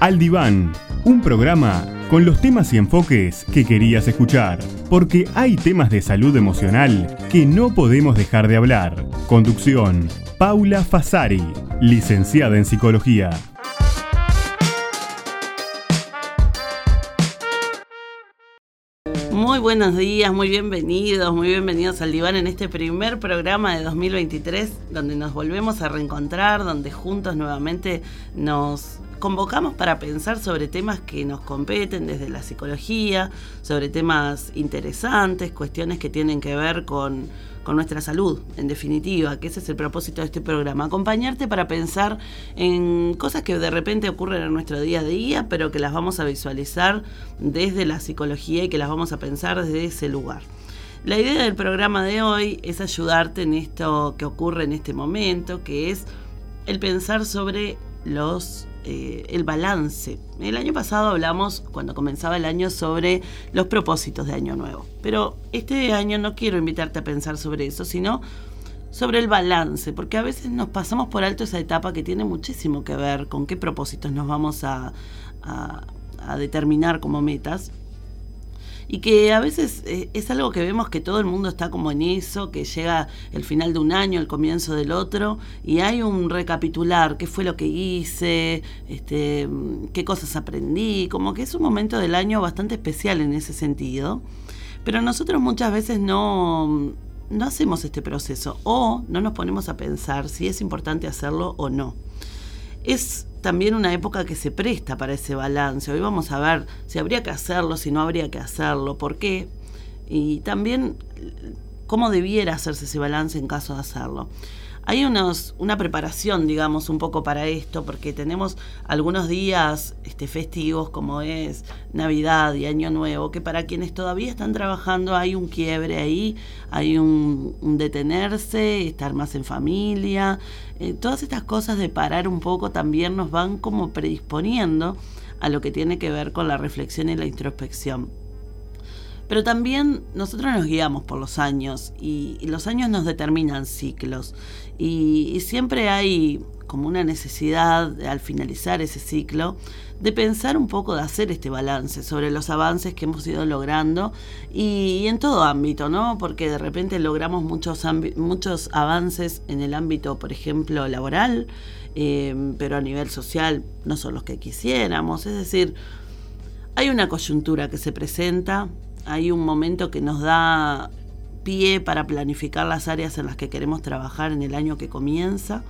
Al Diván, un programa con los temas y enfoques que querías escuchar, porque hay temas de salud emocional que no podemos dejar de hablar. Conducción, Paula Fasari, licenciada en psicología. Muy buenos días, muy bienvenidos, muy bienvenidos al Diván en este primer programa de 2023, donde nos volvemos a reencontrar, donde juntos nuevamente nos convocamos para pensar sobre temas que nos competen desde la psicología, sobre temas interesantes, cuestiones que tienen que ver con, nuestra salud, en definitiva, que ese es el propósito de este programa, acompañarte para pensar en cosas que de repente ocurren en nuestro día a día, pero que las vamos a visualizar desde la psicología y que las vamos a pensar desde ese lugar. La idea del programa de hoy es ayudarte en esto que ocurre en este momento, que es el pensar sobre los eh, el balance. El año pasado hablamos, cuando comenzaba el año, sobre los propósitos de Año Nuevo. Pero este año no quiero invitarte a pensar sobre eso, sino sobre el balance, porque a veces nos pasamos por alto esa etapa que tiene muchísimo que ver con qué propósitos nos vamos a determinar como metas y que a veces eh, es algo que vemos que todo el mundo está como en eso, que llega el final de un año, el comienzo del otro, y hay un recapitular, qué fue lo que hice, este, qué cosas aprendí, como que es un momento del año bastante especial en ese sentido, pero nosotros muchas veces no, no hacemos este proceso o no nos ponemos a pensar si es importante hacerlo o no. Es también una época que se presta para ese balance. Hoy vamos a ver si habría que hacerlo, si no habría que hacerlo, por qué. Y también cómo debiera hacerse ese balance en caso de hacerlo. Hay unos, una preparación, digamos, un poco para esto, porque tenemos algunos días este, festivos como es Navidad y Año Nuevo, que para quienes todavía están trabajando hay un quiebre ahí, hay un, detenerse, estar más en familia. Eh, todas estas cosas de parar un poco también nos van como predisponiendo a lo que tiene que ver con la reflexión y la introspección. Pero también nosotros nos guiamos por los años y, los años nos determinan ciclos y, siempre hay como una necesidad al finalizar ese ciclo de pensar un poco, de hacer este balance sobre los avances que hemos ido logrando y, en todo ámbito, ¿no? Porque de repente logramos muchos, muchos avances en el ámbito, por ejemplo, laboral, eh, pero a nivel social no son los que quisiéramos. Es decir, hay una coyuntura que se presenta hay un momento que nos da pie para planificar las áreas en las que queremos trabajar en el año que comienza.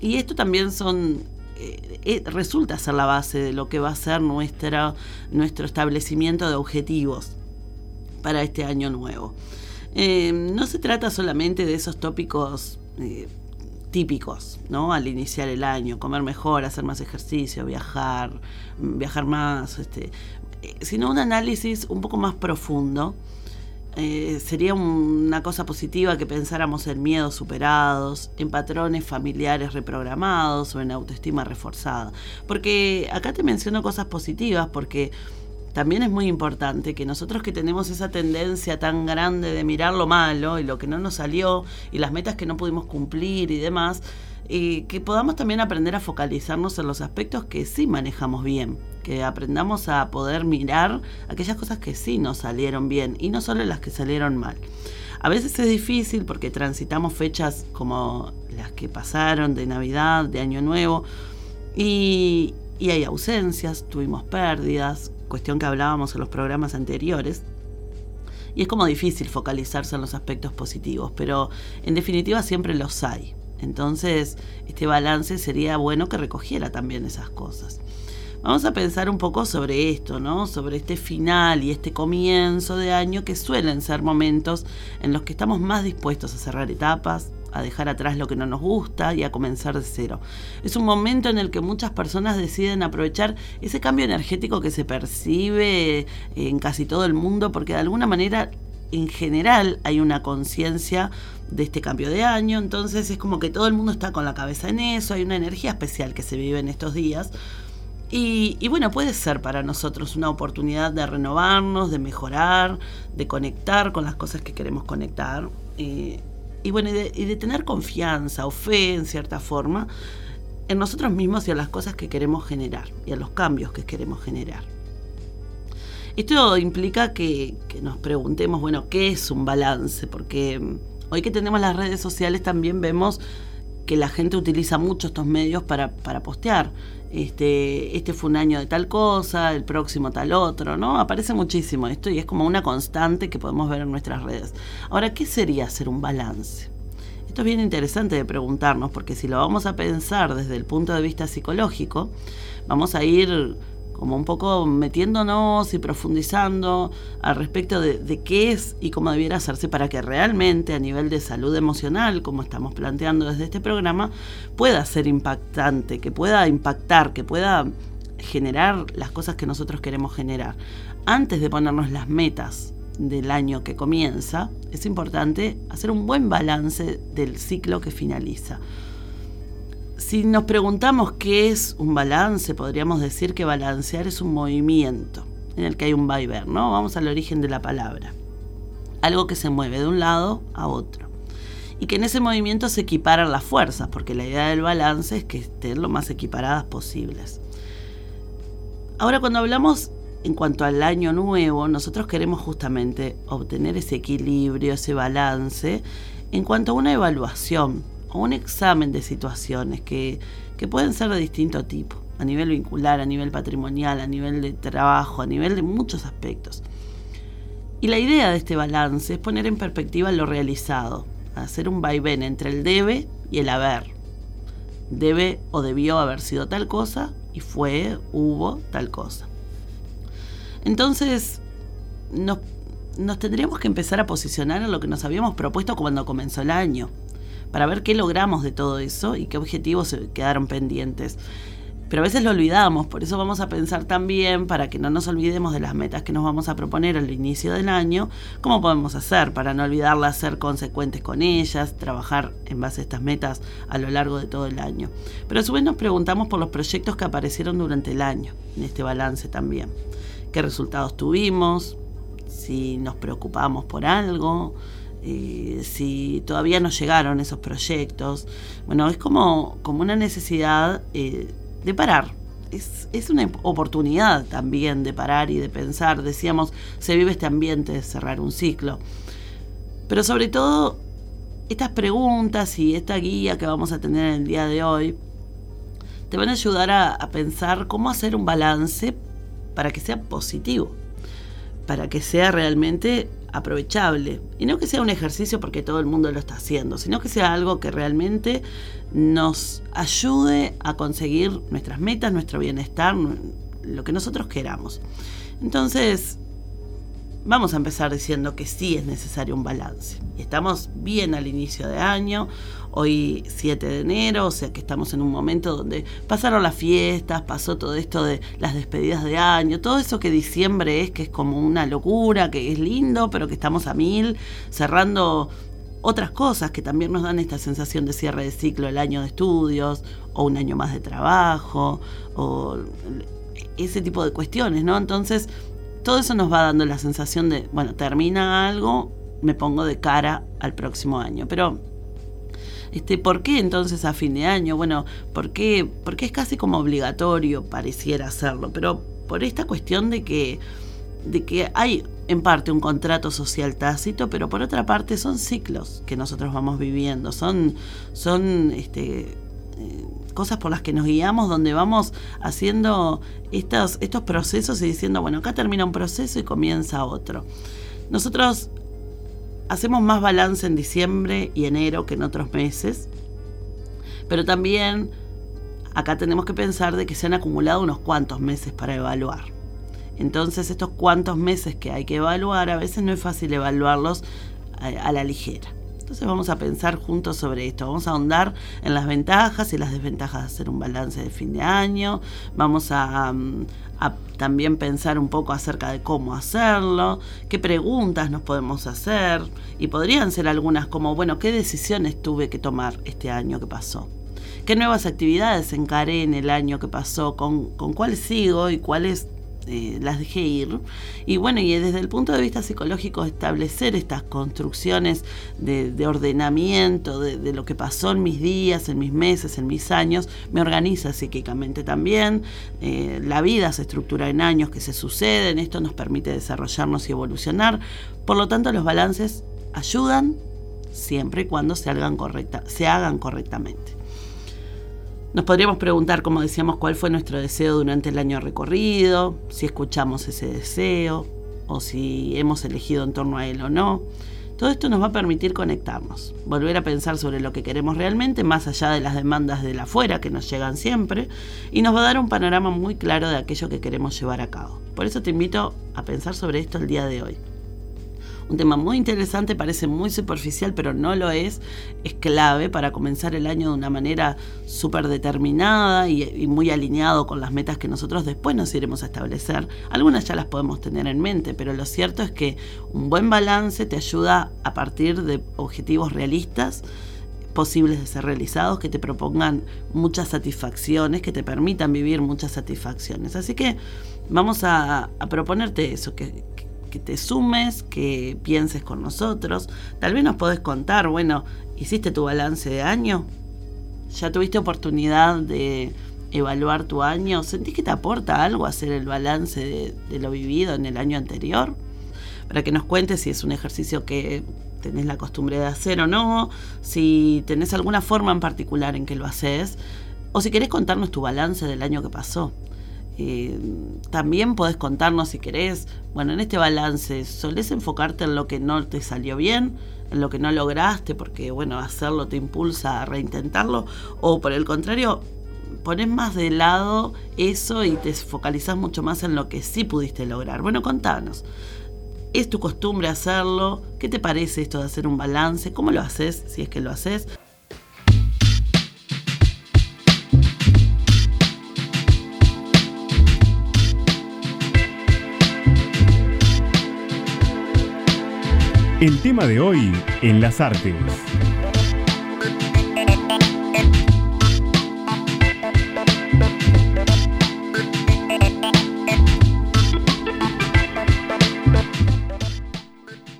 Y esto también son eh, eh, resulta ser la base de lo que va a ser nuestro establecimiento de objetivos para este año nuevo. Eh, no se trata solamente de esos tópicos típicos, ¿no? Al iniciar el año, comer mejor, hacer más ejercicio, viajar, viajar más, este, sino un análisis un poco más profundo. Eh, sería una cosa positiva que pensáramos en miedos superados, en patrones familiares reprogramados o en autoestima reforzada. Porque acá te menciono cosas positivas porque también es muy importante que nosotros que tenemos esa tendencia tan grande de mirar lo malo y lo que no nos salió y las metas que no pudimos cumplir y demás, y que podamos también aprender a focalizarnos en los aspectos que sí manejamos bien, que aprendamos a poder mirar aquellas cosas que sí nos salieron bien y no solo las que salieron mal. A veces es difícil porque transitamos fechas como las que pasaron de Navidad, de Año Nuevo, y hay ausencias, tuvimos pérdidas, cuestión que hablábamos en los programas anteriores. Y es como difícil focalizarse en los aspectos positivos, pero en definitiva siempre los hay. Entonces, este balance sería bueno que recogiera también esas cosas. Vamos a pensar un poco sobre esto, ¿no? Sobre este final y este comienzo de año que suelen ser momentos en los que estamos más dispuestos a cerrar etapas, a dejar atrás lo que no nos gusta y a comenzar de cero. Es un momento en el que muchas personas deciden aprovechar ese cambio energético que se percibe en casi todo el mundo porque de alguna manera en general hay una conciencia de este cambio de año, entonces es como que todo el mundo está con la cabeza en eso, hay una energía especial que se vive en estos días. Y, bueno, puede ser para nosotros una oportunidad de renovarnos, de mejorar, de conectar con las cosas que queremos conectar. Y bueno, y de, tener confianza o fe en cierta forma en nosotros mismos y en las cosas que queremos generar y en los cambios que queremos generar. Esto implica que, nos preguntemos, bueno, ¿qué es un balance? Porque mm, hoy que tenemos las redes sociales también vemos que la gente utiliza mucho estos medios para, para postear. Este, este fue un año de tal cosa, el próximo tal otro, ¿no? Aparece muchísimo esto y es como una constante que podemos ver en nuestras redes. Ahora, ¿qué sería hacer un balance? Esto es bien interesante de preguntarnos porque si lo vamos a pensar desde el punto de vista psicológico, vamos a ir como un poco metiéndonos y profundizando al respecto de, qué es y cómo debiera hacerse para que realmente a nivel de salud emocional, como estamos planteando desde este programa, pueda ser impactante, que pueda impactar, que pueda generar las cosas que nosotros queremos generar. Antes de ponernos las metas del año que comienza, es importante hacer un buen balance del ciclo que finaliza. Si nos preguntamos qué es un balance, podríamos decir que balancear es un movimiento en el que hay un vaivén, ¿no? Vamos al origen de la palabra. Algo que se mueve de un lado a otro. Y que en ese movimiento se equiparan las fuerzas, porque la idea del balance es que estén lo más equiparadas posibles. Ahora, cuando hablamos en cuanto al año nuevo, nosotros queremos justamente obtener ese equilibrio, ese balance, en cuanto a una evaluación o un examen de situaciones que, pueden ser de distinto tipo, a nivel vincular, a nivel patrimonial, a nivel de trabajo, a nivel de muchos aspectos. Y la idea de este balance es poner en perspectiva lo realizado, hacer un vaivén entre el debe y el haber. Debe o debió haber sido tal cosa y fue, hubo tal cosa. Entonces, nos, nos tendríamos que empezar a posicionar en lo que nos habíamos propuesto cuando comenzó el año para ver qué logramos de todo eso y qué objetivos quedaron pendientes. Pero a veces lo olvidamos, por eso vamos a pensar también, para que no nos olvidemos de las metas que nos vamos a proponer al inicio del año, cómo podemos hacer para no olvidarlas, ser consecuentes con ellas, trabajar en base a estas metas a lo largo de todo el año. Pero a su vez nos preguntamos por los proyectos que aparecieron durante el año, en este balance también. ¿Qué resultados tuvimos? Si nos preocupamos por algo, si todavía no llegaron esos proyectos. Bueno, es como, como una necesidad eh, de parar. Es, es, una oportunidad también de parar y de pensar. Decíamos, se vive este ambiente de cerrar un ciclo. Pero sobre todo, estas preguntas y esta guía que vamos a tener en el día de hoy te van a ayudar a pensar cómo hacer un balance para que sea positivo, para que sea realmente aprovechable. Y no que sea un ejercicio porque todo el mundo lo está haciendo, sino que sea algo que realmente nos ayude a conseguir nuestras metas, nuestro bienestar, lo que nosotros queramos. Entonces, vamos a empezar diciendo que sí es necesario un balance. Estamos bien al inicio de año, hoy 7 de enero, o sea que estamos en un momento donde pasaron las fiestas, pasó todo esto de las despedidas de año, todo eso que diciembre es, que es como una locura, que es lindo, pero que estamos a mil, cerrando otras cosas que también nos dan esta sensación de cierre de ciclo, el año de estudios, o un año más de trabajo, o ese tipo de cuestiones, ¿no? Entonces, todo eso nos va dando la sensación de, bueno, termina algo, me pongo de cara al próximo año. Pero, este, ¿por qué entonces a fin de año? Bueno, ¿por qué? Porque es casi como obligatorio, pareciera hacerlo, pero por esta cuestión de que, de que hay en parte un contrato social tácito, pero por otra parte son ciclos que nosotros vamos viviendo, son, son este, eh, cosas por las que nos guiamos, donde vamos haciendo estos, procesos y diciendo, bueno, acá termina un proceso y comienza otro. Nosotros hacemos más balance en diciembre y enero que en otros meses, pero también acá tenemos que pensar de que se han acumulado unos cuantos meses para evaluar. Entonces estos cuantos meses que hay que evaluar, a veces no es fácil evaluarlos a, a la ligera. Entonces vamos a pensar juntos sobre esto, vamos a ahondar en las ventajas y las desventajas de hacer un balance de fin de año, vamos a, mm, a también pensar un poco acerca de cómo hacerlo, qué preguntas nos podemos hacer y podrían ser algunas como, bueno, ¿qué decisiones tuve que tomar este año que pasó? ¿Qué nuevas actividades encaré en el año que pasó? ¿Con, con cuáles sigo y cuáles eh, las dejé ir. Y bueno, y desde el punto de vista psicológico, establecer estas construcciones de, ordenamiento de, lo que pasó en mis días, en mis meses, en mis años, me organiza psíquicamente también. Eh, la vida se estructura en años que se suceden, esto nos permite desarrollarnos y evolucionar. Por lo tanto, los balances ayudan siempre y cuando se hagan, correcta, se hagan correctamente. Nos podríamos preguntar, como decíamos, cuál fue nuestro deseo durante el año recorrido, si escuchamos ese deseo o si hemos elegido en torno a él o no. Todo esto nos va a permitir conectarnos, volver a pensar sobre lo que queremos realmente, más allá de las demandas de la afuera que nos llegan siempre, y nos va a dar un panorama muy claro de aquello que queremos llevar a cabo. Por eso te invito a pensar sobre esto el día de hoy un tema muy interesante, parece muy superficial, pero no lo es, es clave para comenzar el año de una manera súper determinada y, muy alineado con las metas que nosotros después nos iremos a establecer. Algunas ya las podemos tener en mente, pero lo cierto es que un buen balance te ayuda a partir de objetivos realistas posibles de ser realizados, que te propongan muchas satisfacciones, que te permitan vivir muchas satisfacciones. Así que vamos a, a proponerte eso, que, que te sumes, que pienses con nosotros. Tal vez nos podés contar, bueno, ¿hiciste tu balance de año? ¿Ya tuviste oportunidad de evaluar tu año? ¿Sentís que te aporta algo hacer el balance de, lo vivido en el año anterior? Para que nos cuentes si es un ejercicio que tenés la costumbre de hacer o no, si tenés alguna forma en particular en que lo haces, o si querés contarnos tu balance del año que pasó. Eh, también podés contarnos si querés, bueno, en este balance, ¿solés enfocarte en lo que no te salió bien? en lo que no lograste, porque bueno, hacerlo te impulsa a reintentarlo, o por el contrario, pones más de lado eso y te focalizás mucho más en lo que sí pudiste lograr. Bueno, contanos. ¿Es tu costumbre hacerlo? ¿Qué te parece esto de hacer un balance? ¿Cómo lo haces? Si es que lo haces. El tema de hoy en las artes.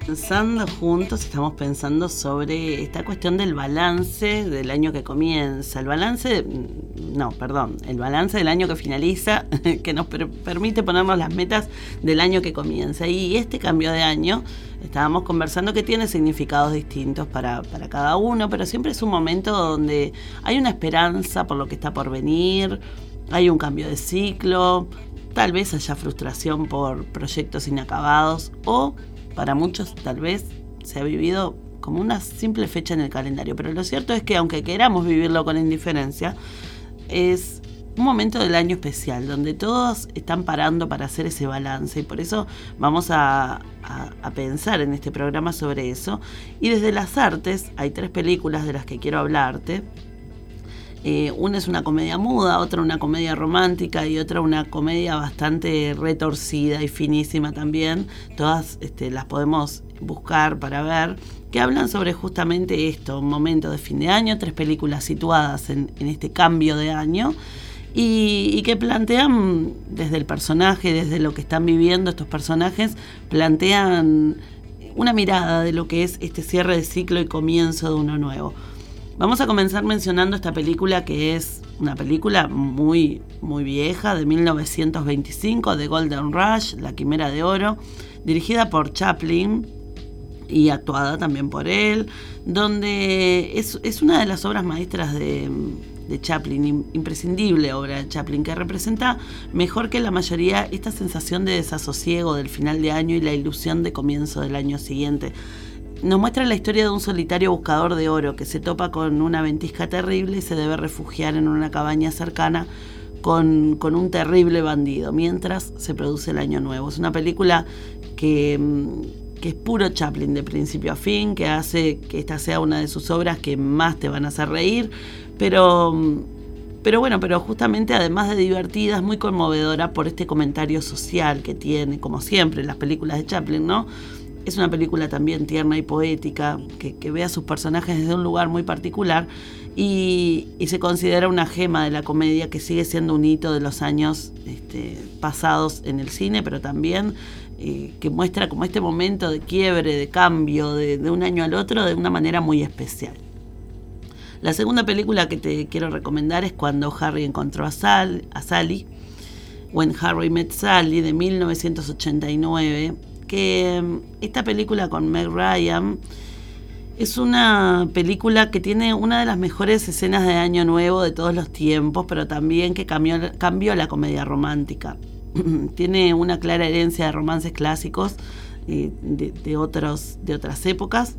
Pensando juntos, estamos pensando sobre esta cuestión del balance del año que comienza. El balance, mm, no, perdón, el balance del año que finaliza, que nos permite ponernos las metas del año que comienza. Y este cambio de año estábamos conversando que tiene significados distintos para, cada uno, pero siempre es un momento donde hay una esperanza por lo que está por venir, hay un cambio de ciclo, tal vez haya frustración por proyectos inacabados o para muchos tal vez se ha vivido como una simple fecha en el calendario, pero lo cierto es que aunque queramos vivirlo con indiferencia, es un momento del año especial, donde todos están parando para hacer ese balance y por eso vamos a, pensar en este programa sobre eso. Y desde las artes hay tres películas de las que quiero hablarte. Eh, una es una comedia muda, otra una comedia romántica y otra una comedia bastante retorcida y finísima también. Todas este, las podemos buscar para ver, que hablan sobre justamente esto, un momento de fin de año, tres películas situadas en, en este cambio de año y, que plantean desde el personaje, desde lo que están viviendo estos personajes, plantean una mirada de lo que es este cierre de ciclo y comienzo de uno nuevo. Vamos a comenzar mencionando esta película que es una película muy, muy vieja, de 1925, de Golden Rush, La Quimera de Oro, dirigida por Chaplin y actuada también por él, donde es, es una de las obras maestras de, de Chaplin, imprescindible obra de Chaplin, que representa mejor que la mayoría esta sensación de desasosiego del final de año y la ilusión de comienzo del año siguiente. Nos muestra la historia de un solitario buscador de oro que se topa con una ventisca terrible y se debe refugiar en una cabaña cercana con, con, un terrible bandido, mientras se produce el año nuevo. Es una película que mm, que es puro Chaplin de principio a fin, que hace que esta sea una de sus obras que más te van a hacer reír, pero, pero bueno, pero justamente además de divertida, es muy conmovedora por este comentario social que tiene, como siempre en las películas de Chaplin, ¿no? Es una película también tierna y poética, que, ve a sus personajes desde un lugar muy particular y, se considera una gema de la comedia que sigue siendo un hito de los años este, pasados en el cine, pero también eh, que muestra como este momento de quiebre, de cambio de, un año al otro de una manera muy especial. La segunda película que te quiero recomendar es Cuando Harry encontró a, a Sally, When Harry Met Sally, de 1989, que mm, esta película con Meg Ryan es una película que tiene una de las mejores escenas de Año Nuevo de todos los tiempos, pero también que cambió, la comedia romántica. tiene una clara herencia de romances clásicos de otras épocas,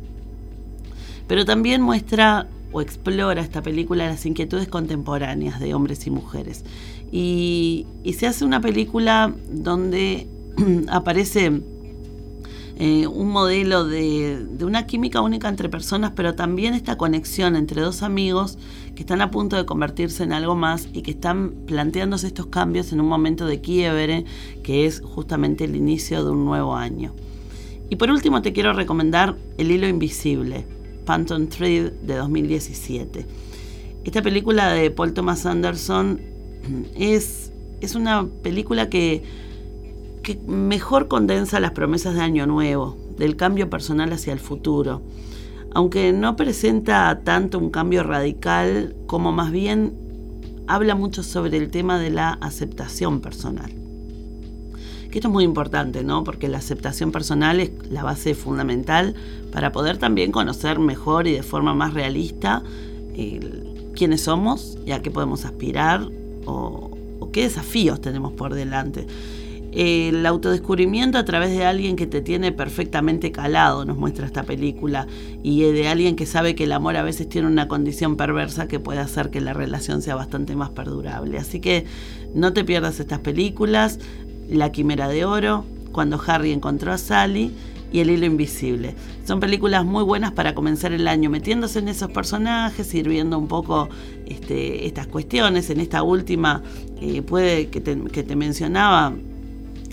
pero también muestra o explora esta película las inquietudes contemporáneas de hombres y mujeres. Y, se hace una película donde aparece eh, un modelo de, de, una química única entre personas, pero también esta conexión entre dos amigos que están a punto de convertirse en algo más y que están planteándose estos cambios en un momento de quiebre, que es justamente el inicio de un nuevo año. Y por último te quiero recomendar El hilo invisible, Phantom Thread de 2017. Esta película de Paul Thomas Anderson es, es una película que, que mejor condensa las promesas de Año Nuevo, del cambio personal hacia el futuro aunque no presenta tanto un cambio radical como más bien habla mucho sobre el tema de la aceptación personal. Que esto es muy importante, ¿no? Porque la aceptación personal es la base fundamental para poder también conocer mejor y de forma más realista quiénes somos y a qué podemos aspirar o qué desafíos tenemos por delante el autodescubrimiento a través de alguien que te tiene perfectamente calado, nos muestra esta película, y de alguien que sabe que el amor a veces tiene una condición perversa que puede hacer que la relación sea bastante más perdurable. Así que no te pierdas estas películas, La Quimera de Oro, Cuando Harry encontró a Sally, y El Hilo Invisible. Son películas muy buenas para comenzar el año, metiéndose en esos personajes, ir viendo un poco este, estas cuestiones. En esta última, eh, puede que te mencionaba,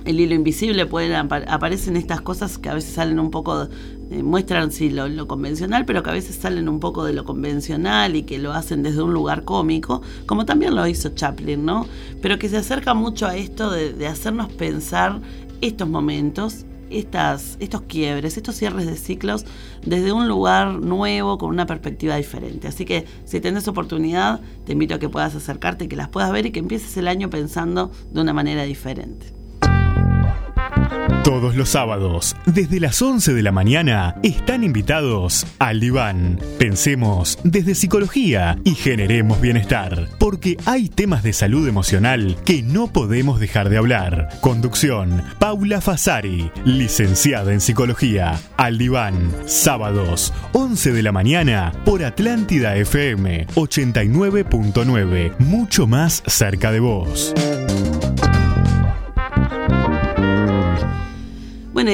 el hilo invisible pueden aparecen estas cosas que a veces salen un poco eh, muestran sí lo, convencional pero que a veces salen un poco de lo convencional y que lo hacen desde un lugar cómico como también lo hizo Chaplin no pero que se acerca mucho a esto de, hacernos pensar estos momentos estas, estos quiebres, estos cierres de ciclos desde un lugar nuevo, con una perspectiva diferente. Así que si tenés oportunidad, te invito a que puedas acercarte, que las puedas ver y que empieces el año pensando de una manera diferente. Todos los sábados, desde las 11 de la mañana, están invitados al diván. Pensemos desde psicología y generemos bienestar, porque hay temas de salud emocional que no podemos dejar de hablar. Conducción, Paula Fasari, licenciada en psicología. Al diván, sábados, 11 de la mañana, por Atlántida FM 89.9, mucho más cerca de vos.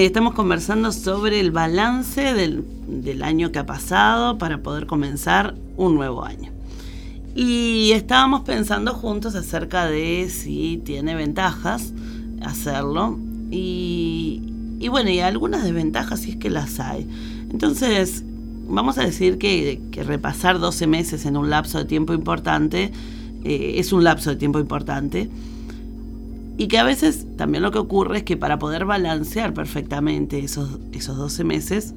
Estamos conversando sobre el balance del, año que ha pasado para poder comenzar un nuevo año. Y estábamos pensando juntos acerca de si tiene ventajas hacerlo y, bueno, y algunas desventajas si es que las hay. Entonces, vamos a decir que, repasar 12 meses en un lapso de tiempo importante eh, es un lapso de tiempo importante y que a veces también lo que ocurre es que para poder balancear perfectamente esos, esos 12 meses,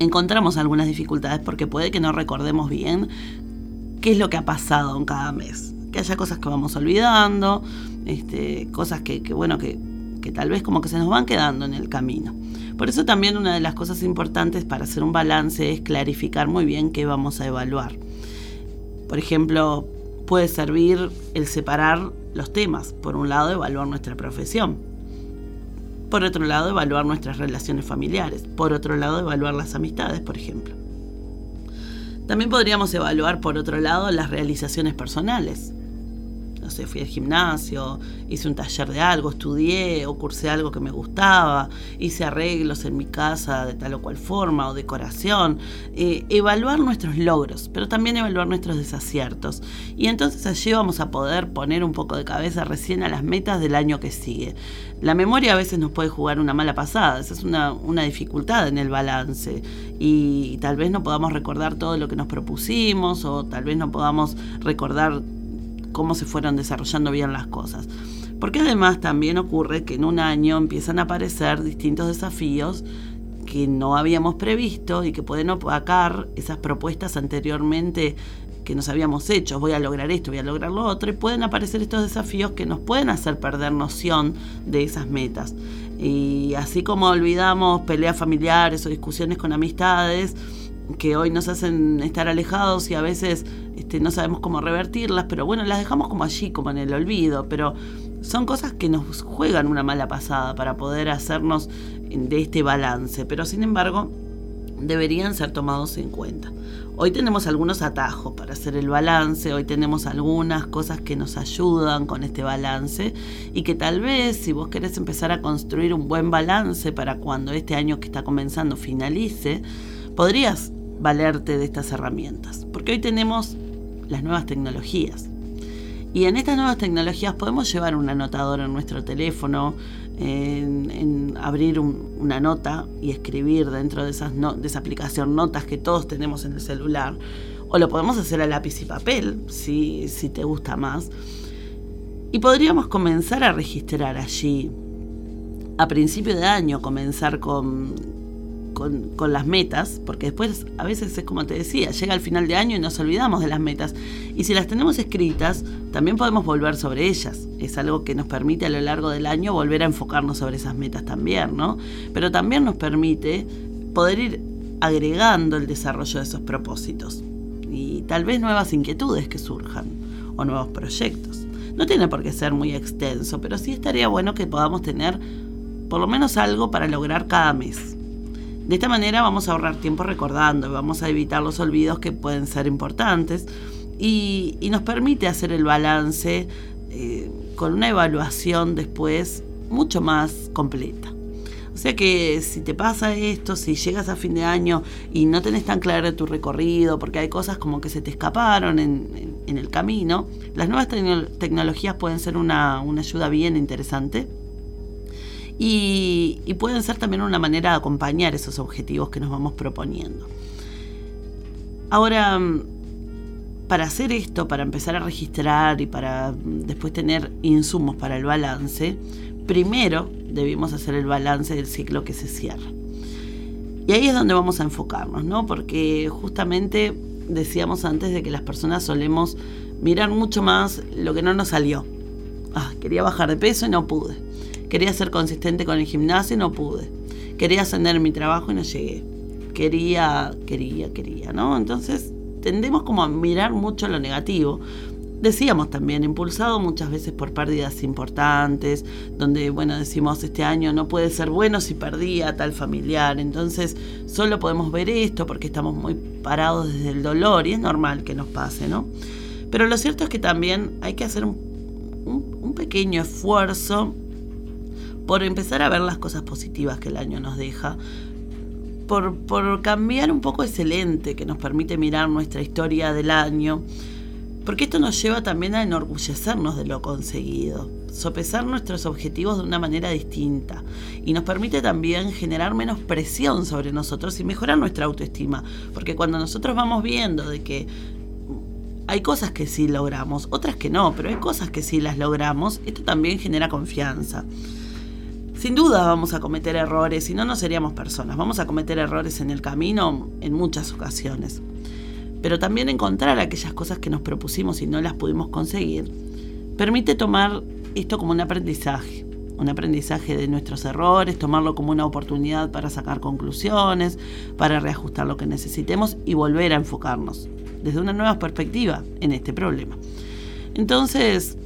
encontramos algunas dificultades porque puede que no recordemos bien qué es lo que ha pasado en cada mes. Que haya cosas que vamos olvidando, este, cosas que, bueno, que, que tal vez como que se nos van quedando en el camino. Por eso también una de las cosas importantes para hacer un balance es clarificar muy bien qué vamos a evaluar. Por ejemplo, puede servir el separar los temas. Por un lado, evaluar nuestra profesión. Por otro lado, evaluar nuestras relaciones familiares. Por otro lado, evaluar las amistades, por ejemplo. También podríamos evaluar, por otro lado, las realizaciones personales. No sé, fui al gimnasio, hice un taller de algo, estudié o cursé algo que me gustaba, hice arreglos en mi casa de tal o cual forma o decoración. Eh, evaluar nuestros logros, pero también evaluar nuestros desaciertos. Y entonces allí vamos a poder poner un poco de cabeza recién a las metas del año que sigue. La memoria a veces nos puede jugar una mala pasada, esa es una, una dificultad en el balance y tal vez no podamos recordar todo lo que nos propusimos o tal vez no podamos recordar cómo se fueron desarrollando bien las cosas. Porque además también ocurre que en un año empiezan a aparecer distintos desafíos que no habíamos previsto y que pueden opacar esas propuestas anteriormente que nos habíamos hecho, voy a lograr esto, voy a lograr lo otro, y pueden aparecer estos desafíos que nos pueden hacer perder noción de esas metas. Y así como olvidamos peleas familiares o discusiones con amistades, que hoy nos hacen estar alejados y a veces este, no sabemos cómo revertirlas, pero bueno, las dejamos como allí, como en el olvido, pero son cosas que nos juegan una mala pasada para poder hacernos de este balance, pero sin embargo deberían ser tomados en cuenta. Hoy tenemos algunos atajos para hacer el balance, hoy tenemos algunas cosas que nos ayudan con este balance y que tal vez si vos querés empezar a construir un buen balance para cuando este año que está comenzando finalice, podrías valerte de estas herramientas. Porque hoy tenemos las nuevas tecnologías. Y en estas nuevas tecnologías podemos llevar un anotador en nuestro teléfono, en, abrir una nota y escribir dentro de, esas de esa aplicación notas que todos tenemos en el celular. O lo podemos hacer a lápiz y papel, si te gusta más. Y podríamos comenzar a registrar allí, a principio de año, comenzar con con, las metas, porque después a veces es como te decía, llega el final de año y nos olvidamos de las metas. Y si las tenemos escritas, también podemos volver sobre ellas. Es algo que nos permite a lo largo del año volver a enfocarnos sobre esas metas también, ¿no? Pero también nos permite poder ir agregando el desarrollo de esos propósitos y tal vez nuevas inquietudes que surjan o nuevos proyectos. No tiene por qué ser muy extenso, pero sí estaría bueno que podamos tener por lo menos algo para lograr cada mes. De esta manera vamos a ahorrar tiempo recordando, vamos a evitar los olvidos que pueden ser importantes y, nos permite hacer el balance eh, con una evaluación después mucho más completa. O sea que si te pasa esto, si llegas a fin de año y no tenés tan claro tu recorrido, porque hay cosas como que se te escaparon en, el camino, las nuevas tecnologías pueden ser una ayuda bien interesante y, pueden ser también una manera de acompañar esos objetivos que nos vamos proponiendo. Ahora, para hacer esto, para empezar a registrar y para después tener insumos para el balance, primero debimos hacer el balance del ciclo que se cierra. Y ahí es donde vamos a enfocarnos, ¿no? Porque justamente decíamos antes de que las personas solemos mirar mucho más lo que no nos salió. Ah, quería bajar de peso y no pude. Quería ser consistente con el gimnasio y no pude. Quería ascender mi trabajo y no llegué. Quería, quería, quería, ¿no? Entonces tendemos como a mirar mucho lo negativo. Decíamos también, impulsado muchas veces por pérdidas importantes, donde, bueno, decimos, este año no puede ser bueno si perdía tal familiar, entonces solo podemos ver esto porque estamos muy parados desde el dolor y es normal que nos pase, ¿no? Pero lo cierto es que también hay que hacer un, un pequeño esfuerzo por empezar a ver las cosas positivas que el año nos deja, por, por cambiar un poco ese lente que nos permite mirar nuestra historia del año, porque esto nos lleva también a enorgullecernos de lo conseguido, sopesar nuestros objetivos de una manera distinta y nos permite también generar menos presión sobre nosotros y mejorar nuestra autoestima, porque cuando nosotros vamos viendo de que hay cosas que sí logramos, otras que no, pero hay cosas que sí las logramos, esto también genera confianza. Sin duda vamos a cometer errores, si no, no seríamos personas. Vamos a cometer errores en el camino en muchas ocasiones. Pero también encontrar aquellas cosas que nos propusimos y no las pudimos conseguir permite tomar esto como un aprendizaje. Un aprendizaje de nuestros errores, tomarlo como una oportunidad para sacar conclusiones, para reajustar lo que necesitemos y volver a enfocarnos desde una nueva perspectiva en este problema. Entonces,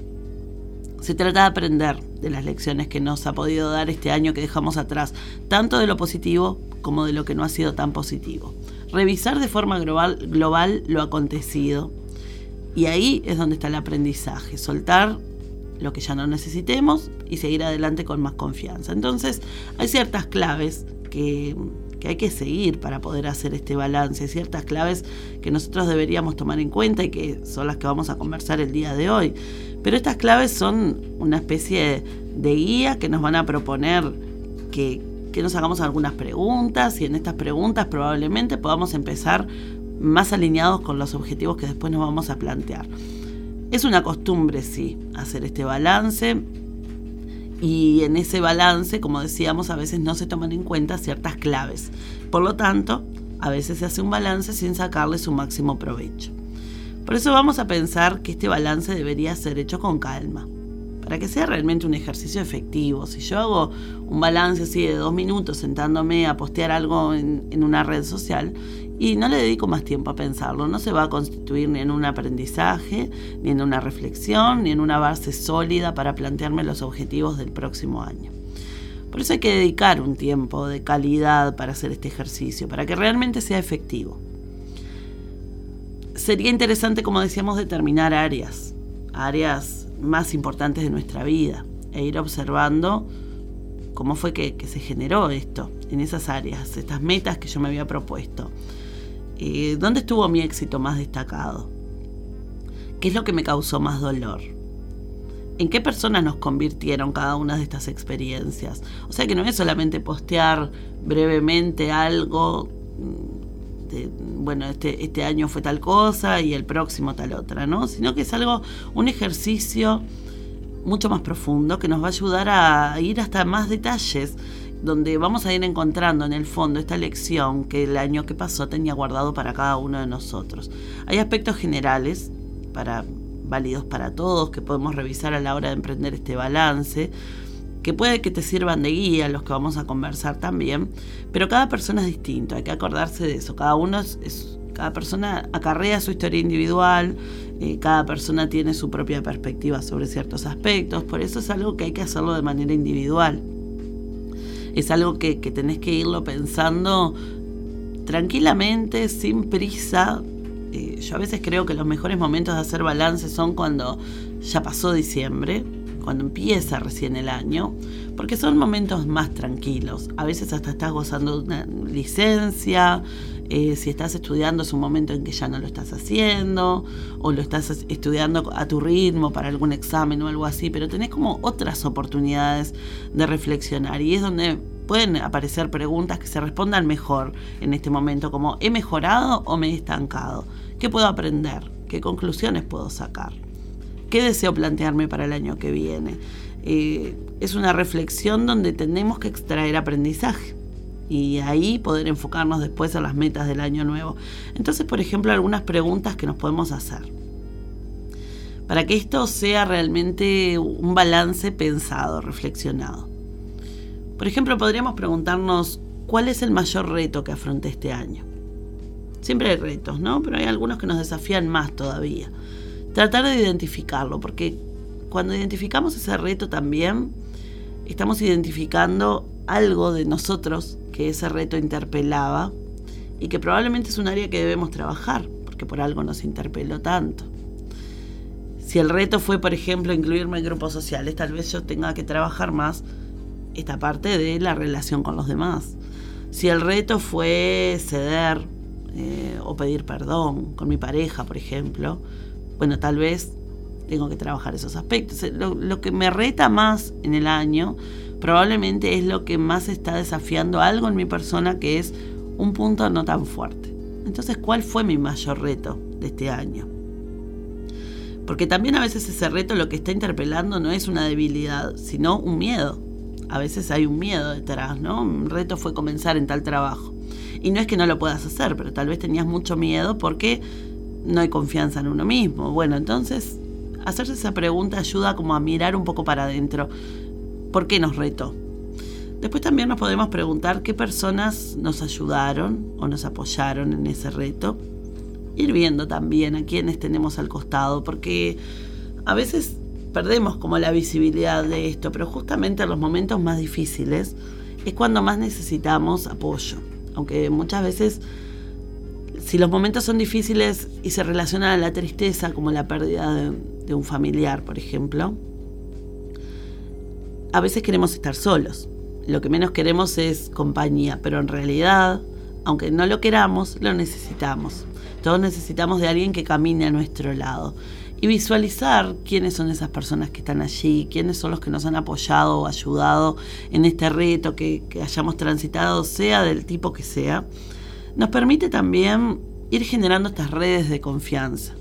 se trata de aprender de las lecciones que nos ha podido dar este año que dejamos atrás, tanto de lo positivo como de lo que no ha sido tan positivo. Revisar de forma global, lo acontecido Y ahí es donde está el aprendizaje, soltar lo que ya no necesitemos y seguir adelante con más confianza. Entonces, hay ciertas claves que, que, hay que seguir para poder hacer este balance, ciertas claves que nosotros deberíamos tomar en cuenta y que son las que vamos a conversar el día de hoy. Pero estas claves son una especie de guía que nos van a proponer que, que nos hagamos algunas preguntas y en estas preguntas probablemente podamos empezar más alineados con los objetivos que después nos vamos a plantear. Es una costumbre, sí, hacer este balance y en ese balance, como decíamos, a veces no se toman en cuenta ciertas claves. Por lo tanto, a veces se hace un balance sin sacarle su máximo provecho. Por eso vamos a pensar que este balance debería ser hecho con calma, para que sea realmente un ejercicio efectivo. Si yo hago un balance así de dos minutos sentándome a postear algo en, una red social y no le dedico más tiempo a pensarlo. No se va a constituir ni en un aprendizaje, ni en una reflexión, ni en una base sólida para plantearme los objetivos del próximo año. Por eso hay que dedicar un tiempo de calidad para hacer este ejercicio, para que realmente sea efectivo. Sería interesante, como decíamos, determinar áreas, áreas más importantes de nuestra vida, e ir observando cómo fue que, se generó esto en esas áreas, estas metas que yo me había propuesto. Eh, ¿Dónde estuvo mi éxito más destacado? ¿Qué es lo que me causó más dolor? ¿En qué personas nos convirtieron cada una de estas experiencias? O sea que no es solamente postear brevemente algo, de, bueno, este, este año fue tal cosa y el próximo tal otra, ¿no? Sino que es algo, un ejercicio mucho más profundo que nos va a ayudar a ir hasta más detalles donde vamos a ir encontrando en el fondo esta lección que el año que pasó tenía guardado para cada uno de nosotros. Hay aspectos generales para válidos para todos que podemos revisar a la hora de emprender este balance, que puede que te sirvan de guía, los que vamos a conversar también, pero cada persona es distinto, hay que acordarse de eso, cada uno es, cada persona acarrea su historia individual, eh, cada persona tiene su propia perspectiva sobre ciertos aspectos, por eso es algo que hay que hacerlo de manera individual es algo que, tenés que irlo pensando tranquilamente, sin prisa. Eh, yo a veces creo que los mejores momentos de hacer balance son cuando ya pasó diciembre, cuando empieza recién el año, porque son momentos más tranquilos. A veces hasta estás gozando de una licencia, eh, si estás estudiando es un momento en que ya no lo estás haciendo, o lo estás estudiando a tu ritmo para algún examen o algo así, pero tenés como otras oportunidades de reflexionar y es donde pueden aparecer preguntas que se respondan mejor en este momento, como ¿he mejorado o me he estancado? ¿Qué puedo aprender? ¿Qué conclusiones puedo sacar? ¿Qué deseo plantearme para el año que viene? Eh, es una reflexión donde tenemos que extraer aprendizaje y ahí poder enfocarnos después a las metas del año nuevo. Entonces, por ejemplo, algunas preguntas que nos podemos hacer. Para que esto sea realmente un balance pensado, reflexionado. Por ejemplo, podríamos preguntarnos cuál es el mayor reto que afronté este año. Siempre hay retos, ¿no? Pero hay algunos que nos desafían más todavía. Tratar de identificarlo, porque cuando identificamos ese reto también, estamos identificando algo de nosotros que ese reto interpelaba y que probablemente es un área que debemos trabajar, porque por algo nos interpeló tanto. Si el reto fue, por ejemplo, incluirme en grupos sociales, tal vez yo tenga que trabajar más esta parte de la relación con los demás. Si el reto fue ceder eh, o pedir perdón con mi pareja, por ejemplo, bueno, tal vez tengo que trabajar esos aspectos. Lo, lo, que me reta más en el año probablemente es lo que más está desafiando algo en mi persona que es un punto no tan fuerte. Entonces, ¿cuál fue mi mayor reto de este año? Porque también a veces ese reto lo que está interpelando no es una debilidad, sino un miedo. A veces hay un miedo detrás, ¿no? Un reto fue comenzar en tal trabajo. Y no es que no lo puedas hacer, pero tal vez tenías mucho miedo porque no hay confianza en uno mismo. Bueno, entonces hacerse esa pregunta ayuda como a mirar un poco para adentro. ¿Por qué nos retó? Después también nos podemos preguntar qué personas nos ayudaron o nos apoyaron en ese reto. Ir viendo también a quienes tenemos al costado, porque a veces perdemos como la visibilidad de esto, pero justamente en los momentos más difíciles es cuando más necesitamos apoyo. Aunque muchas veces Si los momentos son difíciles y se relacionan a la tristeza, como la pérdida de, un familiar, por ejemplo, a veces queremos estar solos. Lo que menos queremos es compañía, pero en realidad, aunque no lo queramos, lo necesitamos. Todos necesitamos de alguien que camine a nuestro lado. Y visualizar quiénes son esas personas que están allí, quiénes son los que nos han apoyado o ayudado en este reto que hayamos transitado, sea del tipo que sea, nos permite también ir generando estas redes de confianza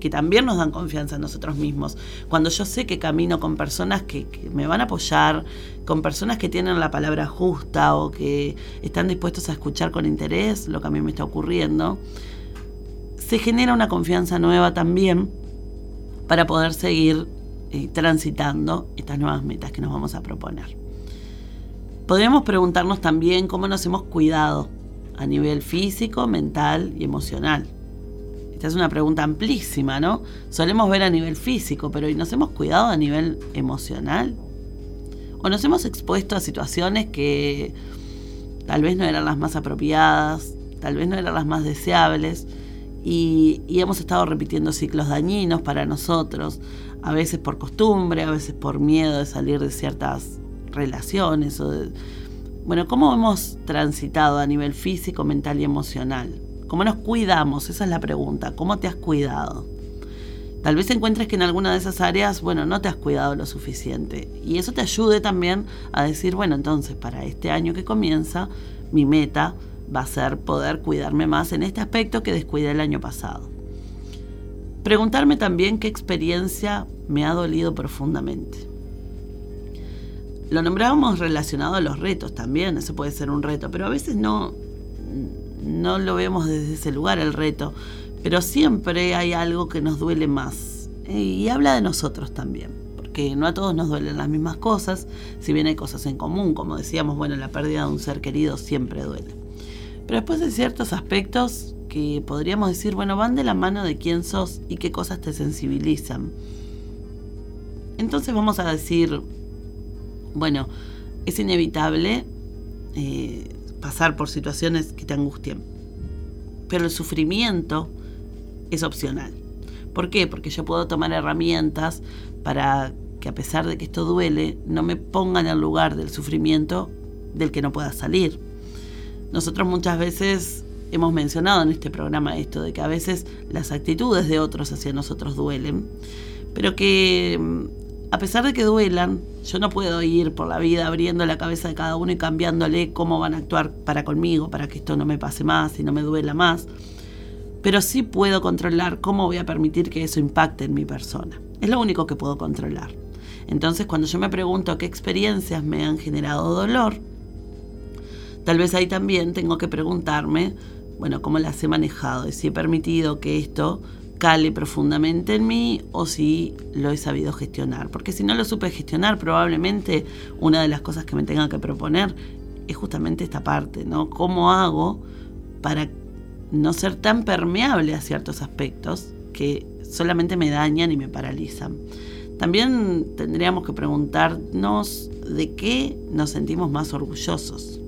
que también nos dan confianza en nosotros mismos. Cuando yo sé que camino con personas que, me van a apoyar, con personas que tienen la palabra justa o que están dispuestos a escuchar con interés lo que a mí me está ocurriendo, se genera una confianza nueva también para poder seguir eh, transitando estas nuevas metas que nos vamos a proponer. Podríamos preguntarnos también cómo nos hemos cuidado a nivel físico, mental y emocional. Esta es una pregunta amplísima, ¿no? Solemos ver a nivel físico, pero ¿y nos hemos cuidado a nivel emocional? ¿O nos hemos expuesto a situaciones que tal vez no eran las más apropiadas, tal vez no eran las más deseables? Y, y, hemos estado repitiendo ciclos dañinos para nosotros, a veces por costumbre, a veces por miedo de salir de ciertas relaciones. O de, bueno, ¿cómo hemos transitado a nivel físico, mental y emocional? ¿Cómo nos cuidamos? Esa es la pregunta. ¿Cómo te has cuidado? Tal vez encuentres que en alguna de esas áreas, bueno, no te has cuidado lo suficiente. Y eso te ayude también a decir, bueno, entonces para este año que comienza, mi meta va a ser poder cuidarme más en este aspecto que descuidé el año pasado. Preguntarme también qué experiencia me ha dolido profundamente. Lo nombrábamos relacionado a los retos también, eso puede ser un reto, pero a veces no, no lo vemos desde ese lugar el reto, pero siempre hay algo que nos duele más. Y habla de nosotros también, porque no a todos nos duelen las mismas cosas, si bien hay cosas en común, como decíamos, bueno, la pérdida de un ser querido siempre duele. Pero después hay ciertos aspectos que podríamos decir, bueno, van de la mano de quién sos y qué cosas te sensibilizan. Entonces vamos a decir, bueno, es inevitable eh, pasar por situaciones que te angustien, pero el sufrimiento es opcional. ¿Por qué? Porque yo puedo tomar herramientas para que a pesar de que esto duele, no me ponga en lugar del sufrimiento del que no pueda salir. Nosotros muchas veces hemos mencionado en este programa esto de que a veces las actitudes de otros hacia nosotros duelen, pero que a pesar de que duelan, yo no puedo ir por la vida abriendo la cabeza de cada uno y cambiándole cómo van a actuar para conmigo, para que esto no me pase más y no me duela más. Pero sí puedo controlar cómo voy a permitir que eso impacte en mi persona. Es lo único que puedo controlar. Entonces, cuando yo me pregunto qué experiencias me han generado dolor, Tal vez ahí también tengo que preguntarme, bueno, cómo las he manejado y si he permitido que esto cale profundamente en mí o si lo he sabido gestionar. Porque si no lo supe gestionar, probablemente una de las cosas que me tenga que proponer es justamente esta parte, ¿no? ¿Cómo hago para no ser tan permeable a ciertos aspectos que solamente me dañan y me paralizan? También tendríamos que preguntarnos de qué nos sentimos más orgullosos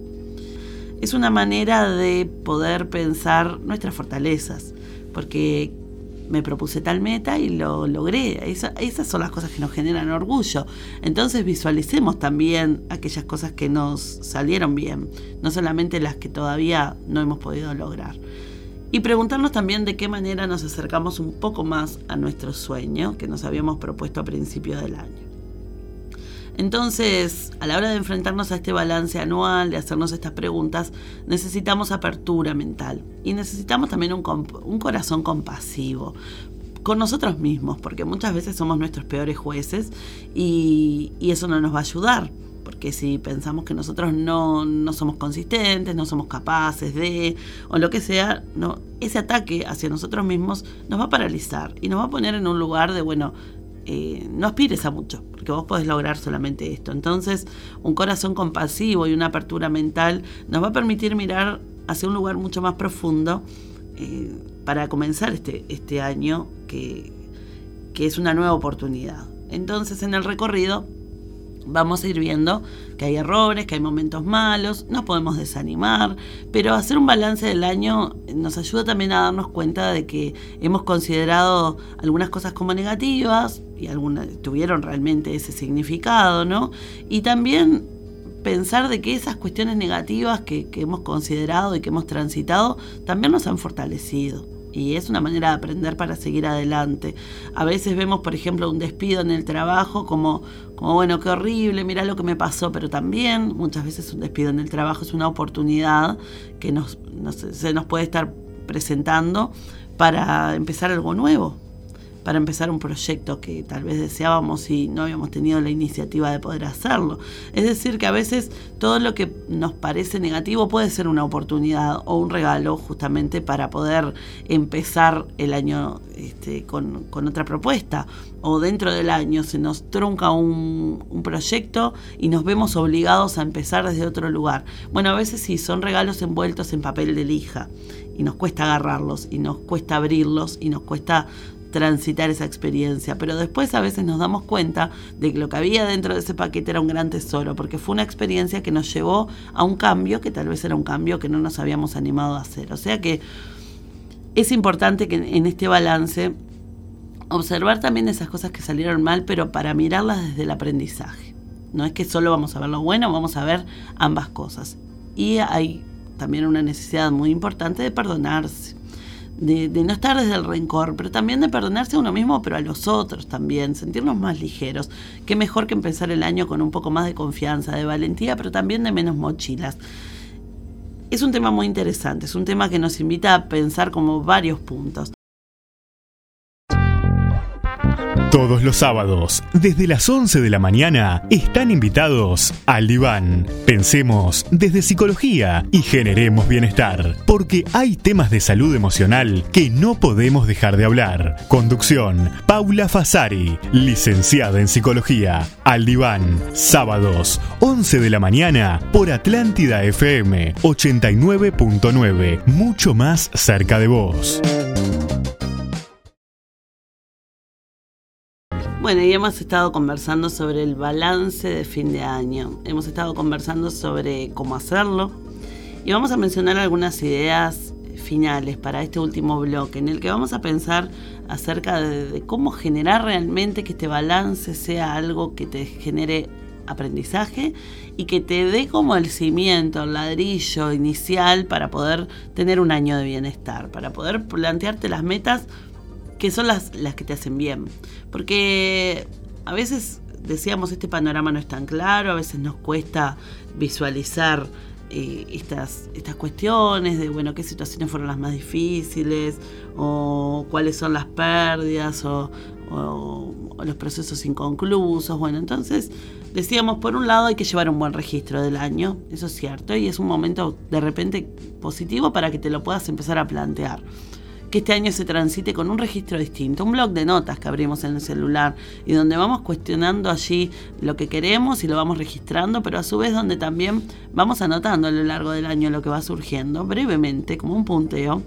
es una manera de poder pensar nuestras fortalezas, porque me propuse tal meta y lo logré. esas son las cosas que nos generan orgullo. Entonces visualicemos también aquellas cosas que nos salieron bien, no solamente las que todavía no hemos podido lograr. Y preguntarnos también de qué manera nos acercamos un poco más a nuestro sueño que nos habíamos propuesto a principio del año. Entonces, a la hora de enfrentarnos a este balance anual, de hacernos estas preguntas, necesitamos apertura mental y necesitamos también un, un corazón compasivo con nosotros mismos, porque muchas veces somos nuestros peores jueces y, eso no nos va a ayudar porque si pensamos que nosotros no, no, somos consistentes, no somos capaces de, o lo que sea, ese ataque hacia nosotros mismos nos va a paralizar y nos va a poner en un lugar de, bueno, eh, no aspires a mucho, porque vos podés lograr solamente esto. Entonces, un corazón compasivo y una apertura mental nos va a permitir mirar hacia un lugar mucho más profundo eh, para comenzar este, este año que, que es una nueva oportunidad. Entonces, en el recorrido, vamos a ir viendo que hay errores, que hay momentos malos, nos podemos desanimar, pero hacer un balance del año nos ayuda también a darnos cuenta de que hemos considerado algunas cosas como negativas y algunas tuvieron realmente ese significado, ¿no? Y también pensar de que esas cuestiones negativas que, hemos considerado y que hemos transitado también nos han fortalecido y es una manera de aprender para seguir adelante. A veces vemos, por ejemplo, un despido en el trabajo como, como bueno, qué horrible, mira lo que me pasó, pero también muchas veces un despido en el trabajo es una oportunidad que nos, se nos puede estar presentando para empezar algo nuevo para empezar un proyecto que tal vez deseábamos y no habíamos tenido la iniciativa de poder hacerlo. Es decir, que a veces todo lo que nos parece negativo puede ser una oportunidad o un regalo justamente para poder empezar el año este, con, otra propuesta. O dentro del año se nos trunca un, un proyecto y nos vemos obligados a empezar desde otro lugar. Bueno, a veces sí, son regalos envueltos en papel de lija y nos cuesta agarrarlos y nos cuesta abrirlos y nos cuesta transitar esa experiencia, pero después a veces nos damos cuenta de que lo que había dentro de ese paquete era un gran tesoro, porque fue una experiencia que nos llevó a un cambio que tal vez era un cambio que no nos habíamos animado a hacer. O sea que es importante que en este balance observar también esas cosas que salieron mal, pero para mirarlas desde el aprendizaje. No es que solo vamos a ver lo bueno, vamos a ver ambas cosas. Y hay también una necesidad muy importante de perdonarse de, no estar desde el rencor, pero también de perdonarse a uno mismo, pero a los otros también, sentirnos más ligeros. Qué mejor que empezar el año con un poco más de confianza, de valentía, pero también de menos mochilas. Es un tema muy interesante, es un tema que nos invita a pensar como varios puntos. Todos los sábados, desde las 11 de la mañana, están invitados al diván. Pensemos desde psicología y generemos bienestar, porque hay temas de salud emocional que no podemos dejar de hablar. Conducción, Paula Fasari, licenciada en psicología. Al diván, sábados, 11 de la mañana, por Atlántida FM 89.9, mucho más cerca de vos. Bueno, y hemos estado conversando sobre el balance de fin de año. Hemos estado conversando sobre cómo hacerlo. Y vamos a mencionar algunas ideas finales para este último bloque, en el que vamos a pensar acerca de, cómo generar realmente que este balance sea algo que te genere aprendizaje y que te dé como el cimiento, el ladrillo inicial para poder tener un año de bienestar, para poder plantearte las metas que son las, las que te hacen bien. Porque a veces decíamos, este panorama no es tan claro, a veces nos cuesta visualizar eh, estas, estas cuestiones de, bueno, qué situaciones fueron las más difíciles, o cuáles son las pérdidas, o, o los procesos inconclusos. Bueno, entonces decíamos, por un lado hay que llevar un buen registro del año, eso es cierto, y es un momento de repente positivo para que te lo puedas empezar a plantear que este año se transite con un registro distinto, un blog de notas que abrimos en el celular y donde vamos cuestionando allí lo que queremos y lo vamos registrando, pero a su vez donde también vamos anotando a lo largo del año lo que va surgiendo brevemente, como un punteo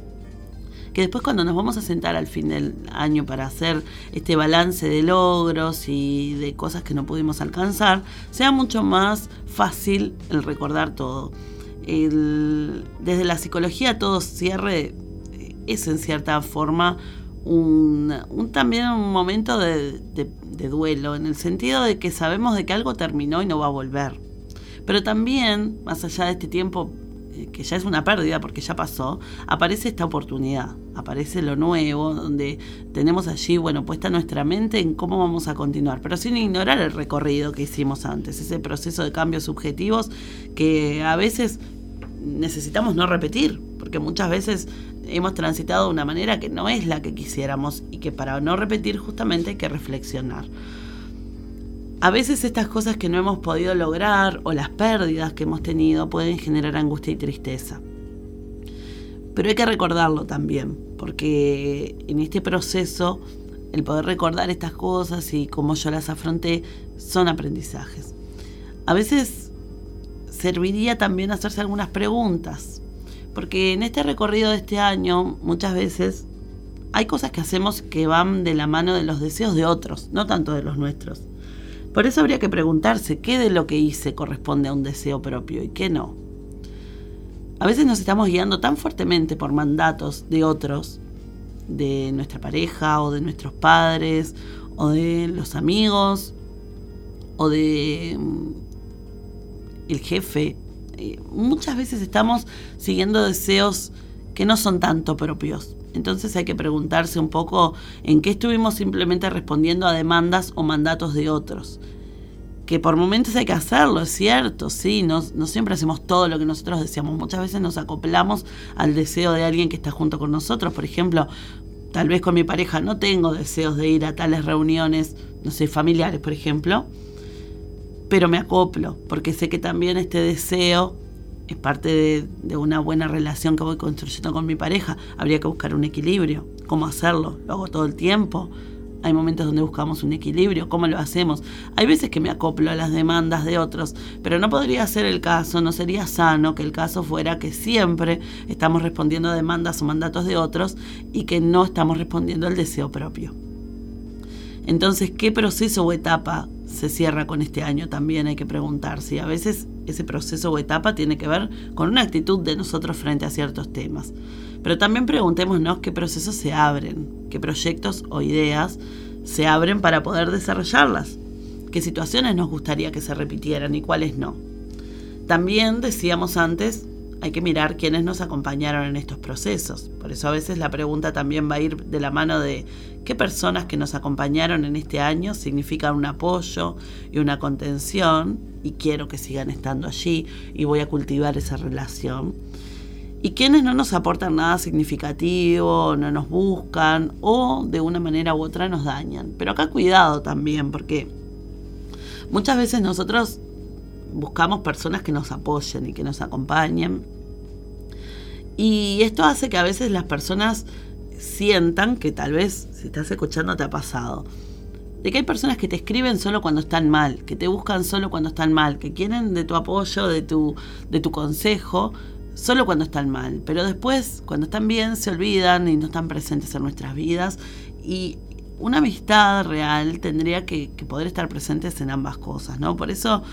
que después cuando nos vamos a sentar al fin del año para hacer este balance de logros y de cosas que no pudimos alcanzar, sea mucho más fácil el recordar todo. desde la psicología todo cierre es en cierta forma un, también un momento de, duelo, en el sentido de que sabemos de que algo terminó y no va a volver. Pero también, más allá de este tiempo eh, que ya es una pérdida porque ya pasó, aparece esta oportunidad, aparece lo nuevo, donde tenemos allí, bueno, puesta nuestra mente en cómo vamos a continuar, pero sin ignorar el recorrido que hicimos antes, ese proceso de cambios subjetivos que a veces necesitamos no repetir, porque muchas veces hemos transitado de una manera que no es la que quisiéramos y que para no repetir justamente hay que reflexionar. A veces estas cosas que no hemos podido lograr o las pérdidas que hemos tenido pueden generar angustia y tristeza. Pero hay que recordarlo también, porque en este proceso el poder recordar estas cosas y cómo yo las afronté son aprendizajes. A veces serviría también hacerse algunas preguntas porque en este recorrido de este año, muchas veces hay cosas que hacemos que van de la mano de los deseos de otros, no tanto de los nuestros. Por eso habría que preguntarse qué de lo que hice corresponde a un deseo propio y qué no. A veces nos estamos guiando tan fuertemente por mandatos de otros, de nuestra pareja o de nuestros padres o de los amigos o de mm, el jefe. Eh, muchas veces estamos siguiendo deseos que no son tanto propios. Entonces hay que preguntarse un poco en qué estuvimos simplemente respondiendo a demandas o mandatos de otros. Que por momentos hay que hacerlo, es cierto, sí, no, no, siempre hacemos todo lo que nosotros deseamos, muchas veces nos acoplamos al deseo de alguien que está junto con nosotros, por ejemplo, tal vez con mi pareja no tengo deseos de ir a tales reuniones, no sé, familiares, por ejemplo, pero me acoplo, porque sé que también este deseo es parte de, una buena relación que voy construyendo con mi pareja, habría que buscar un equilibrio, cómo hacerlo, lo hago todo el tiempo, hay momentos donde buscamos un equilibrio, ¿cómo lo hacemos? Hay veces que me acoplo a las demandas de otros, pero no podría ser el caso, no sería sano que el caso fuera que siempre estamos respondiendo a demandas o mandatos de otros y que no estamos respondiendo al deseo propio. Entonces, ¿qué proceso o etapa se cierra con este año? También hay que preguntarse. Y a veces ese proceso o etapa tiene que ver con una actitud de nosotros frente a ciertos temas. Pero también preguntémonos qué procesos se abren, qué proyectos o ideas se abren para poder desarrollarlas, qué situaciones nos gustaría que se repitieran y cuáles no. También decíamos antes, hay que mirar quiénes nos acompañaron en estos procesos. Por eso a veces la pregunta también va a ir de la mano de qué personas que nos acompañaron en este año significan un apoyo y una contención y quiero que sigan estando allí y voy a cultivar esa relación y quienes no nos aportan nada significativo, no nos buscan o de una manera u otra nos dañan. Pero acá cuidado también, porque muchas veces nosotros buscamos personas que nos apoyen y que nos acompañen. Y esto hace que a veces las personas sientan que tal vez, si estás escuchando, te ha pasado. De que hay personas que te escriben solo cuando están mal, que te buscan solo cuando están mal, que quieren de tu apoyo, de tu, de tu consejo, solo cuando están mal, pero después, cuando están bien, se olvidan y no están presentes en nuestras vidas. Y una amistad real tendría que, poder estar presentes en ambas cosas, ¿no? Por eso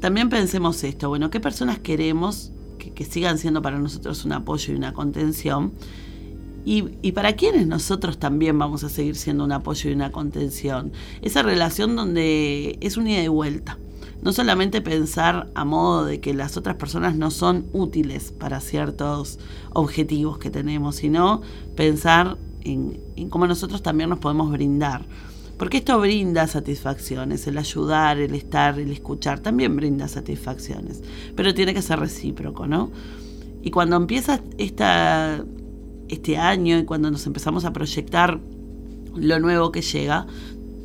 también pensemos esto, bueno, ¿qué personas queremos que, sigan siendo para nosotros un apoyo y una contención? Y, y, para quiénes nosotros también vamos a seguir siendo un apoyo y una contención. Esa relación donde es un ida y vuelta no solamente pensar a modo de que las otras personas no son útiles para ciertos objetivos que tenemos, sino pensar en, cómo nosotros también nos podemos brindar. Porque esto brinda satisfacciones, el ayudar, el estar, el escuchar, también brinda satisfacciones, pero tiene que ser recíproco, ¿no? Y cuando empieza esta, este año y cuando nos empezamos a proyectar lo nuevo que llega,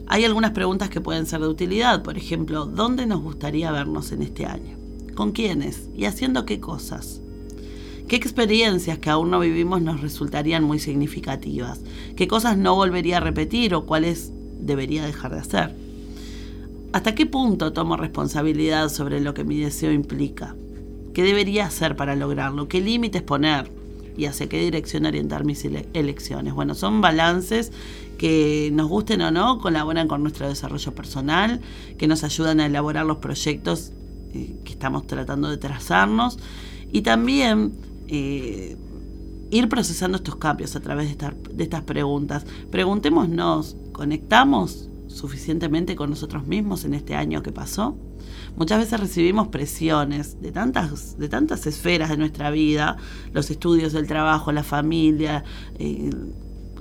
hay algunas preguntas que pueden ser de utilidad, por ejemplo, ¿dónde nos gustaría vernos en este año? ¿Con quiénes? ¿Y haciendo qué cosas? ¿Qué experiencias que aún no vivimos nos resultarían muy significativas? ¿Qué cosas no volvería a repetir o cuáles debería dejar de hacer? ¿Hasta qué punto tomo responsabilidad sobre lo que mi deseo implica? ¿Qué debería hacer para lograrlo? ¿Qué límites poner? ¿Y hacia qué dirección orientar mis elecciones? Bueno, son balances que nos gusten o no, colaboran con nuestro desarrollo personal, que nos ayudan a elaborar los proyectos eh, que estamos tratando de trazarnos y también eh, ir procesando estos cambios a través de, estas preguntas. Preguntémonos, ¿conectamos suficientemente con nosotros mismos en este año que pasó? Muchas veces recibimos presiones de tantas, de tantas esferas de nuestra vida, los estudios, el trabajo, la familia, eh,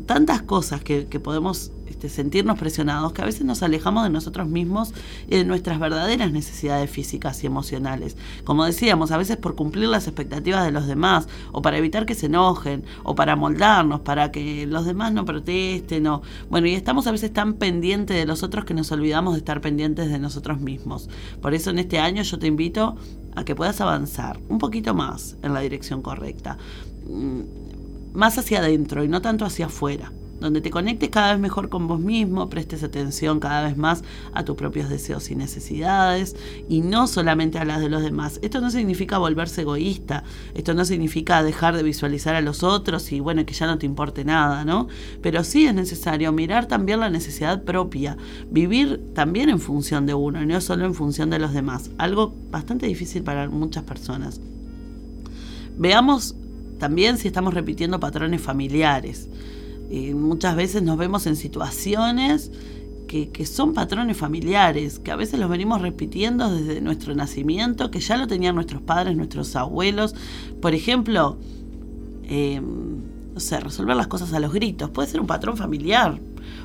tantas cosas que, podemos este, sentirnos presionados que a veces nos alejamos de nosotros mismos y de nuestras verdaderas necesidades físicas y emocionales. Como decíamos, a veces por cumplir las expectativas de los demás, o para evitar que se enojen, o para moldarnos, para que los demás no protesten, o bueno, y estamos a veces tan pendientes de los otros que nos olvidamos de estar pendientes de nosotros mismos. Por eso en este año yo te invito a que puedas avanzar un poquito más en la dirección correcta más hacia adentro y no tanto hacia afuera. donde te conectes cada vez mejor con vos mismo, prestes atención cada vez más a tus propios deseos y necesidades y no solamente a las de los demás. Esto no significa volverse egoísta, esto no significa dejar de visualizar a los otros y bueno, que ya no te importe nada, ¿no? Pero sí es necesario mirar también la necesidad propia, vivir también en función de uno y no solo en función de los demás, algo bastante difícil para muchas personas. Veamos también si estamos repitiendo patrones familiares muchas veces nos vemos en situaciones que, son patrones familiares, que a veces los venimos repitiendo desde nuestro nacimiento, que ya lo tenían nuestros padres, nuestros abuelos. Por ejemplo, em, no sé, resolver las cosas a los gritos, puede ser un patrón familiar,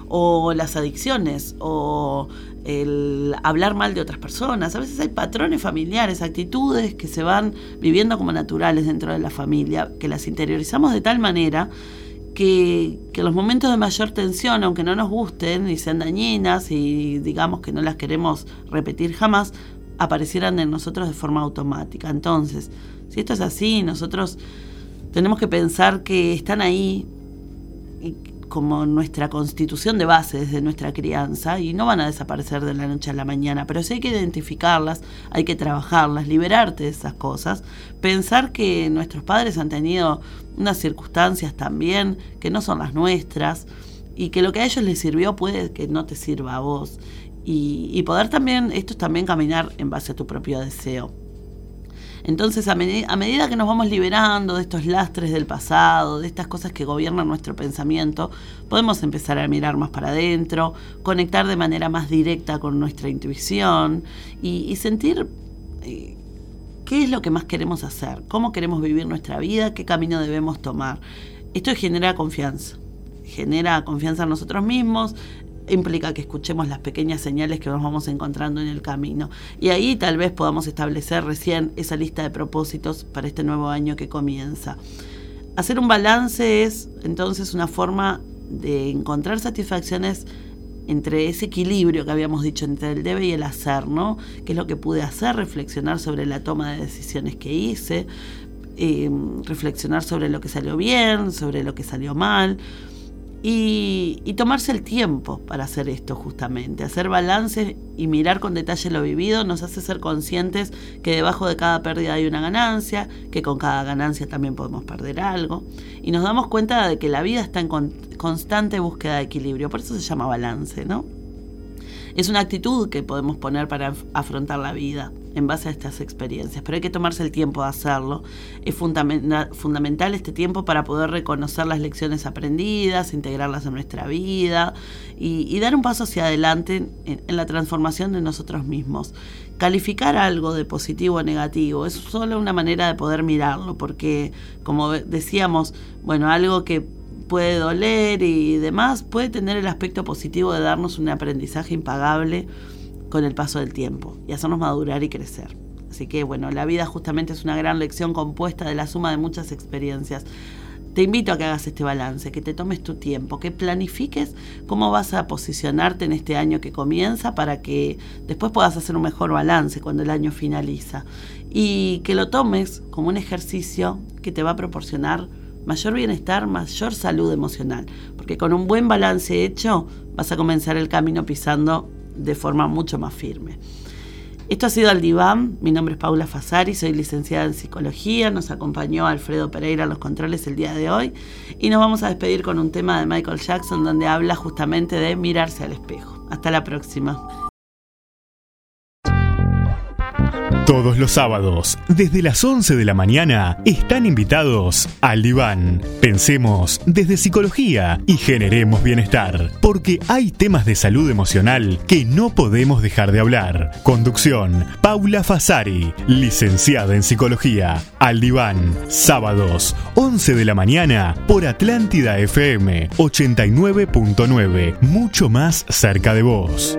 o las adicciones, o el hablar mal de otras personas. A veces hay patrones familiares, actitudes que se van viviendo como naturales dentro de la familia, que las interiorizamos de tal manera que, los momentos de mayor tensión, aunque no nos gusten y sean dañinas y digamos que no las queremos repetir jamás, aparecieran en nosotros de forma automática. Entonces, si esto es así, nosotros tenemos que pensar que están ahí como nuestra constitución de base desde nuestra crianza y no van a desaparecer de la noche a la mañana, pero sí hay que identificarlas, hay que trabajarlas, liberarte de esas cosas, pensar que nuestros padres han tenido unas circunstancias también que no son las nuestras y que lo que a ellos les sirvió puede que no te sirva a vos y, y poder también, esto es también caminar en base a tu propio deseo. Entonces, a, medida que nos vamos liberando de estos lastres del pasado, de estas cosas que gobiernan nuestro pensamiento, podemos empezar a mirar más para adentro, conectar de manera más directa con nuestra intuición y, sentir eh, qué es lo que más queremos hacer, cómo queremos vivir nuestra vida, qué camino debemos tomar. Esto genera confianza genera confianza en nosotros mismos, implica que escuchemos las pequeñas señales que nos vamos encontrando en el camino. Y ahí tal vez podamos establecer recién esa lista de propósitos para este nuevo año que comienza. Hacer un balance es entonces una forma de encontrar satisfacciones entre ese equilibrio que habíamos dicho entre el debe y el hacer, ¿no? ¿Qué es lo que pude hacer? Reflexionar sobre la toma de decisiones que hice, eh, reflexionar sobre lo que salió bien, sobre lo que salió mal, y, tomarse el tiempo para hacer esto justamente, hacer balance y mirar con detalle lo vivido nos hace ser conscientes que debajo de cada pérdida hay una ganancia, que con cada ganancia también podemos perder algo. Y nos damos cuenta de que la vida está en constante búsqueda de equilibrio, por eso se llama balance, ¿no? Es una actitud que podemos poner para afrontar la vida en base a estas experiencias, pero hay que tomarse el tiempo de hacerlo. Es fundamental este tiempo para poder reconocer las lecciones aprendidas, integrarlas en nuestra vida y, dar un paso hacia adelante en, en la transformación de nosotros mismos. Calificar algo de positivo o negativo es solo una manera de poder mirarlo, porque como decíamos, bueno, algo que puede doler y demás, puede tener el aspecto positivo de darnos un aprendizaje impagable con el paso del tiempo y hacernos madurar y crecer. Así que bueno, la vida justamente es una gran lección compuesta de la suma de muchas experiencias. Te invito a que hagas este balance, que te tomes tu tiempo, que planifiques cómo vas a posicionarte en este año que comienza para que después puedas hacer un mejor balance cuando el año finaliza. Y que lo tomes como un ejercicio que te va a proporcionar mayor bienestar, mayor salud emocional, porque con un buen balance hecho vas a comenzar el camino pisando de forma mucho más firme. Esto ha sido Al Diván, mi nombre es Paula Fasari, soy licenciada en psicología, nos acompañó Alfredo Pereira en los controles el día de hoy y nos vamos a despedir con un tema de Michael Jackson donde habla justamente de mirarse al espejo. Hasta la próxima. Todos los sábados, desde las 11 de la mañana, están invitados al diván. Pensemos desde psicología y generemos bienestar, porque hay temas de salud emocional que no podemos dejar de hablar. Conducción, Paula Fasari, licenciada en psicología. Al diván, sábados, 11 de la mañana, por Atlántida FM 89.9, mucho más cerca de vos.